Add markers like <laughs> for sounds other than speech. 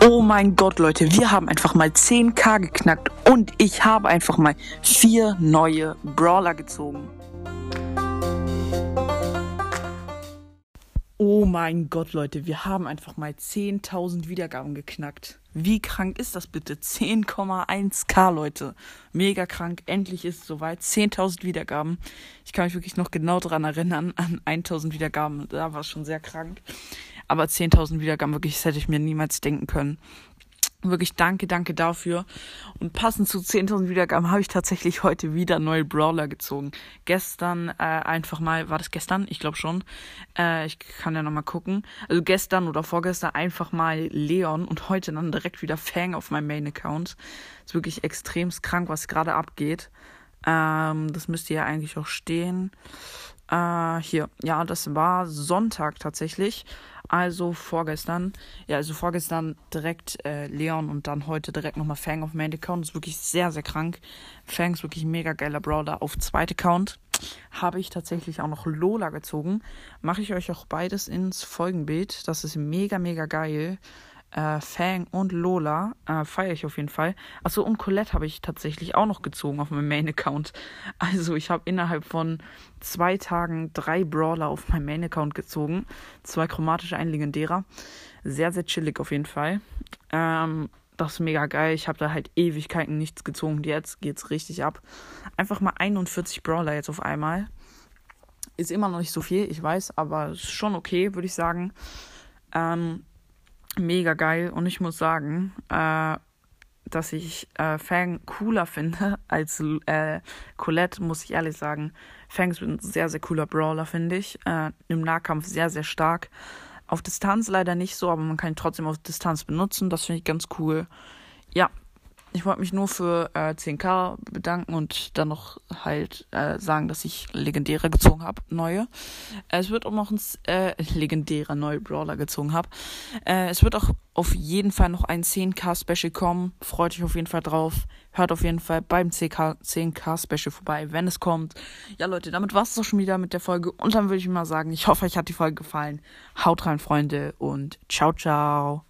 Oh mein Gott, Leute, wir haben einfach mal 10k geknackt und ich habe einfach mal vier neue Brawler gezogen. Oh mein Gott, Leute, wir haben einfach mal 10.000 Wiedergaben geknackt. Wie krank ist das bitte? 10,1k, Leute. Mega krank. Endlich ist es soweit. 10.000 Wiedergaben. Ich kann mich wirklich noch genau daran erinnern, an 1.000 Wiedergaben. Da war es schon sehr krank. Aber 10.000 Wiedergaben, wirklich, das hätte ich mir niemals denken können. Wirklich danke, danke dafür. Und passend zu 10.000 Wiedergaben habe ich tatsächlich heute wieder neue Brawler gezogen. Gestern äh, einfach mal, war das gestern? Ich glaube schon. Äh, ich kann ja nochmal gucken. Also gestern oder vorgestern einfach mal Leon und heute dann direkt wieder Fang auf meinem Main-Account. Ist wirklich extremst krank, was gerade abgeht. Ähm, das müsste ja eigentlich auch stehen. Äh, hier, ja, das war Sonntag tatsächlich. Also vorgestern. Ja, also vorgestern direkt äh, Leon und dann heute direkt nochmal Fang auf Main Account. Ist wirklich sehr, sehr krank. Fang ist wirklich ein mega geiler Brawler. Auf zweite Account habe ich tatsächlich auch noch Lola gezogen. Mache ich euch auch beides ins Folgenbild. Das ist mega, mega geil äh, Fang und Lola äh, feiere ich auf jeden Fall. Achso, und Colette habe ich tatsächlich auch noch gezogen auf meinem Main-Account. <laughs> Also ich habe innerhalb von zwei Tagen drei Brawler auf meinem Main-Account gezogen. Zwei chromatische, ein legendärer. Sehr, sehr chillig auf jeden Fall. Ähm, das ist mega geil. Ich habe da halt Ewigkeiten nichts gezogen. Jetzt geht's richtig ab. Einfach mal 41 Brawler jetzt auf einmal. Ist immer noch nicht so viel, ich weiß, aber ist schon okay, würde ich sagen. Ähm, mega geil und ich muss sagen, äh, dass ich äh, Fang cooler finde <laughs> als äh, Colette, muss ich ehrlich sagen. Fang ist ein sehr, sehr cooler Brawler, finde ich. Äh, Im Nahkampf sehr, sehr stark. Auf Distanz leider nicht so, aber man kann ihn trotzdem auf Distanz benutzen. Das finde ich ganz cool. Ja, ich wollte mich nur für äh, 10k bedanken und dann noch halt äh, sagen, dass ich legendäre gezogen habe, neue. Äh, es wird auch noch ein äh, legendärer neue Brawler gezogen habe. Äh, es wird auch auf jeden Fall noch ein 10k Special kommen. Freut euch auf jeden Fall drauf. Hört auf jeden Fall beim 10k, 10k Special vorbei, wenn es kommt. Ja, Leute, damit war es auch schon wieder mit der Folge. Und dann würde ich mal sagen, ich hoffe, euch hat die Folge gefallen. Haut rein, Freunde, und ciao, ciao.